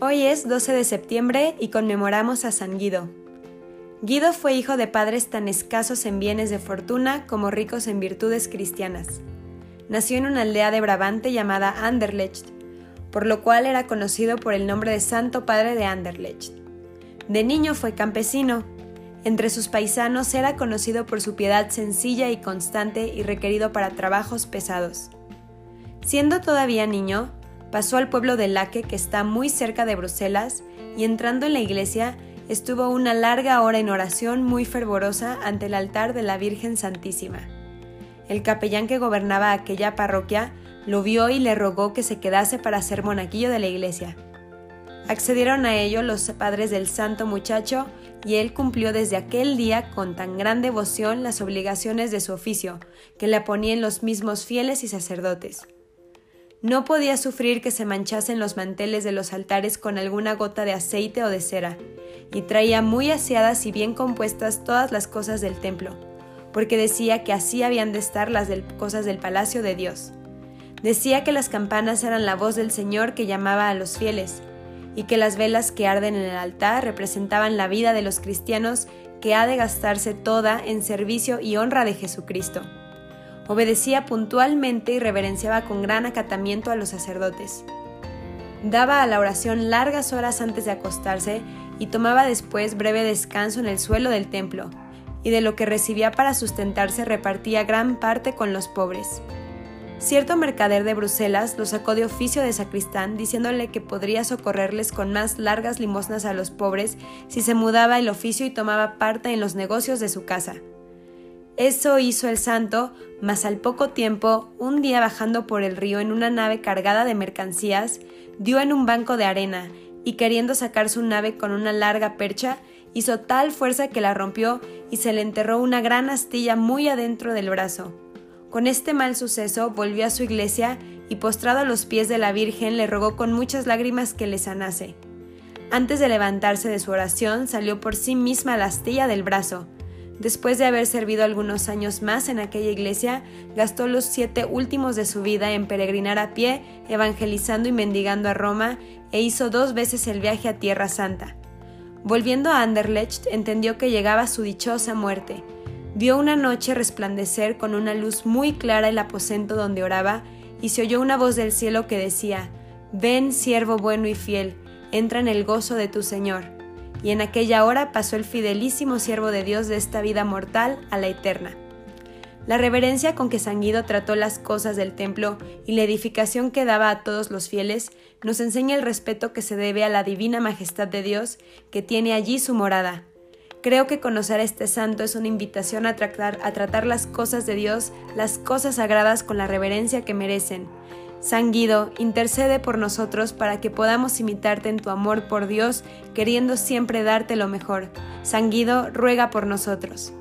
Hoy es 12 de septiembre y conmemoramos a San Guido. Guido fue hijo de padres tan escasos en bienes de fortuna como ricos en virtudes cristianas. Nació en una aldea de Brabante llamada Anderlecht, por lo cual era conocido por el nombre de Santo Padre de Anderlecht. De niño fue campesino. Entre sus paisanos era conocido por su piedad sencilla y constante y requerido para trabajos pesados. Siendo todavía niño, pasó al pueblo de Laque que está muy cerca de Bruselas y entrando en la iglesia estuvo una larga hora en oración muy fervorosa ante el altar de la Virgen Santísima. El capellán que gobernaba aquella parroquia lo vio y le rogó que se quedase para ser monaquillo de la iglesia. Accedieron a ello los padres del santo muchacho y él cumplió desde aquel día con tan gran devoción las obligaciones de su oficio, que le ponían los mismos fieles y sacerdotes. No podía sufrir que se manchasen los manteles de los altares con alguna gota de aceite o de cera, y traía muy aseadas y bien compuestas todas las cosas del templo, porque decía que así habían de estar las cosas del palacio de Dios. Decía que las campanas eran la voz del Señor que llamaba a los fieles, y que las velas que arden en el altar representaban la vida de los cristianos que ha de gastarse toda en servicio y honra de Jesucristo obedecía puntualmente y reverenciaba con gran acatamiento a los sacerdotes. Daba a la oración largas horas antes de acostarse y tomaba después breve descanso en el suelo del templo, y de lo que recibía para sustentarse repartía gran parte con los pobres. Cierto mercader de Bruselas lo sacó de oficio de sacristán diciéndole que podría socorrerles con más largas limosnas a los pobres si se mudaba el oficio y tomaba parte en los negocios de su casa. Eso hizo el santo, mas al poco tiempo, un día bajando por el río en una nave cargada de mercancías, dio en un banco de arena y queriendo sacar su nave con una larga percha, hizo tal fuerza que la rompió y se le enterró una gran astilla muy adentro del brazo. Con este mal suceso volvió a su iglesia y postrado a los pies de la Virgen le rogó con muchas lágrimas que le sanase. Antes de levantarse de su oración salió por sí misma la astilla del brazo, Después de haber servido algunos años más en aquella iglesia, gastó los siete últimos de su vida en peregrinar a pie, evangelizando y mendigando a Roma, e hizo dos veces el viaje a Tierra Santa. Volviendo a Anderlecht, entendió que llegaba su dichosa muerte. Vio una noche resplandecer con una luz muy clara el aposento donde oraba, y se oyó una voz del cielo que decía, Ven, siervo bueno y fiel, entra en el gozo de tu Señor y en aquella hora pasó el fidelísimo siervo de Dios de esta vida mortal a la eterna. La reverencia con que San Guido trató las cosas del templo y la edificación que daba a todos los fieles nos enseña el respeto que se debe a la divina majestad de Dios que tiene allí su morada. Creo que conocer a este santo es una invitación a tratar, a tratar las cosas de Dios, las cosas sagradas con la reverencia que merecen, San Guido, intercede por nosotros para que podamos imitarte en tu amor por Dios, queriendo siempre darte lo mejor. San Guido, ruega por nosotros.